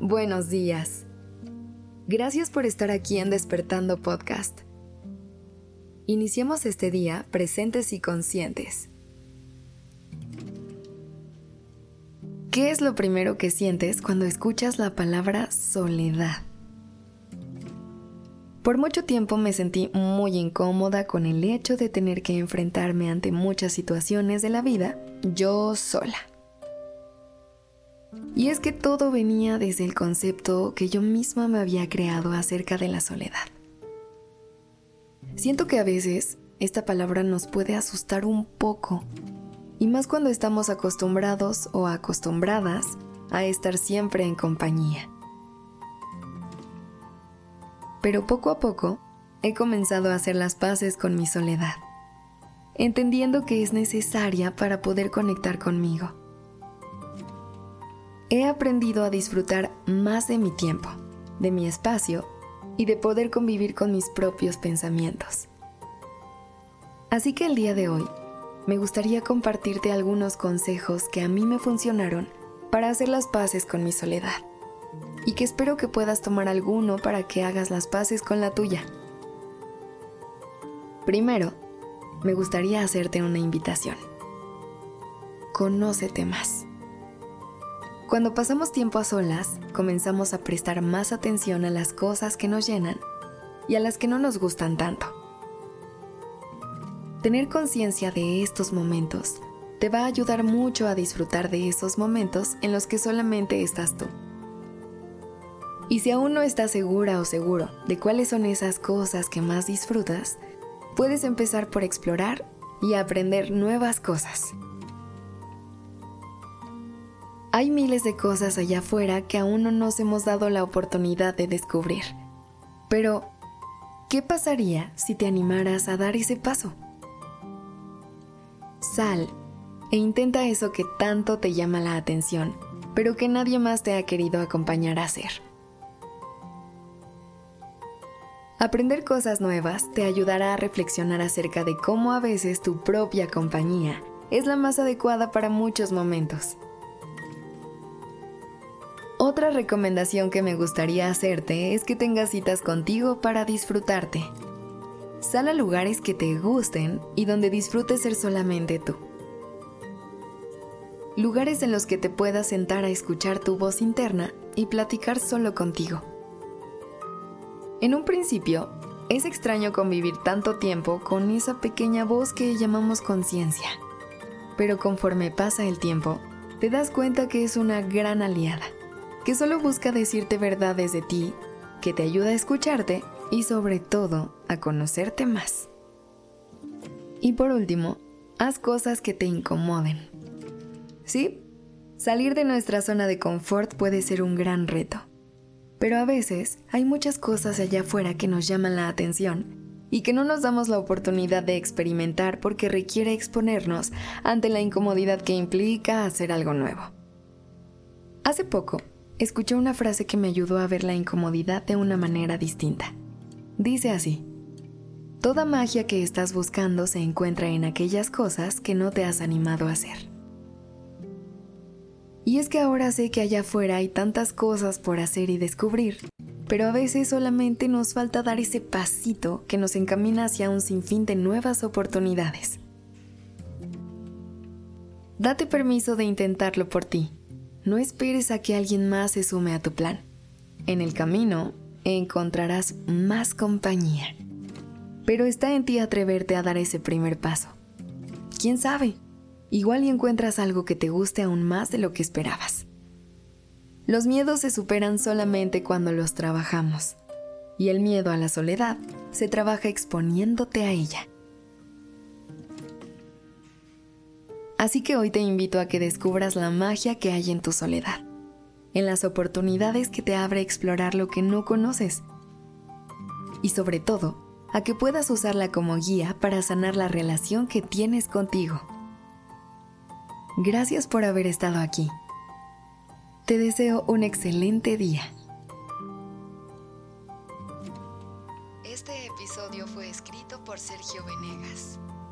Buenos días. Gracias por estar aquí en Despertando Podcast. Iniciemos este día presentes y conscientes. ¿Qué es lo primero que sientes cuando escuchas la palabra soledad? Por mucho tiempo me sentí muy incómoda con el hecho de tener que enfrentarme ante muchas situaciones de la vida yo sola. Y es que todo venía desde el concepto que yo misma me había creado acerca de la soledad. Siento que a veces esta palabra nos puede asustar un poco, y más cuando estamos acostumbrados o acostumbradas a estar siempre en compañía. Pero poco a poco he comenzado a hacer las paces con mi soledad, entendiendo que es necesaria para poder conectar conmigo he aprendido a disfrutar más de mi tiempo, de mi espacio y de poder convivir con mis propios pensamientos. Así que el día de hoy me gustaría compartirte algunos consejos que a mí me funcionaron para hacer las paces con mi soledad y que espero que puedas tomar alguno para que hagas las paces con la tuya. Primero, me gustaría hacerte una invitación. Conócete más. Cuando pasamos tiempo a solas, comenzamos a prestar más atención a las cosas que nos llenan y a las que no nos gustan tanto. Tener conciencia de estos momentos te va a ayudar mucho a disfrutar de esos momentos en los que solamente estás tú. Y si aún no estás segura o seguro de cuáles son esas cosas que más disfrutas, puedes empezar por explorar y aprender nuevas cosas. Hay miles de cosas allá afuera que aún no nos hemos dado la oportunidad de descubrir. Pero, ¿qué pasaría si te animaras a dar ese paso? Sal e intenta eso que tanto te llama la atención, pero que nadie más te ha querido acompañar a hacer. Aprender cosas nuevas te ayudará a reflexionar acerca de cómo a veces tu propia compañía es la más adecuada para muchos momentos. Otra recomendación que me gustaría hacerte es que tengas citas contigo para disfrutarte. Sal a lugares que te gusten y donde disfrutes ser solamente tú. Lugares en los que te puedas sentar a escuchar tu voz interna y platicar solo contigo. En un principio, es extraño convivir tanto tiempo con esa pequeña voz que llamamos conciencia. Pero conforme pasa el tiempo, te das cuenta que es una gran aliada que solo busca decirte verdades de ti, que te ayuda a escucharte y sobre todo a conocerte más. Y por último, haz cosas que te incomoden. ¿Sí? Salir de nuestra zona de confort puede ser un gran reto. Pero a veces hay muchas cosas allá afuera que nos llaman la atención y que no nos damos la oportunidad de experimentar porque requiere exponernos ante la incomodidad que implica hacer algo nuevo. Hace poco escuché una frase que me ayudó a ver la incomodidad de una manera distinta. Dice así, Toda magia que estás buscando se encuentra en aquellas cosas que no te has animado a hacer. Y es que ahora sé que allá afuera hay tantas cosas por hacer y descubrir, pero a veces solamente nos falta dar ese pasito que nos encamina hacia un sinfín de nuevas oportunidades. Date permiso de intentarlo por ti no esperes a que alguien más se sume a tu plan. En el camino encontrarás más compañía. Pero está en ti atreverte a dar ese primer paso. ¿Quién sabe? Igual y encuentras algo que te guste aún más de lo que esperabas. Los miedos se superan solamente cuando los trabajamos. Y el miedo a la soledad se trabaja exponiéndote a ella. Así que hoy te invito a que descubras la magia que hay en tu soledad, en las oportunidades que te abre explorar lo que no conoces y sobre todo, a que puedas usarla como guía para sanar la relación que tienes contigo. Gracias por haber estado aquí. Te deseo un excelente día. Este episodio fue escrito por Sergio Venegas.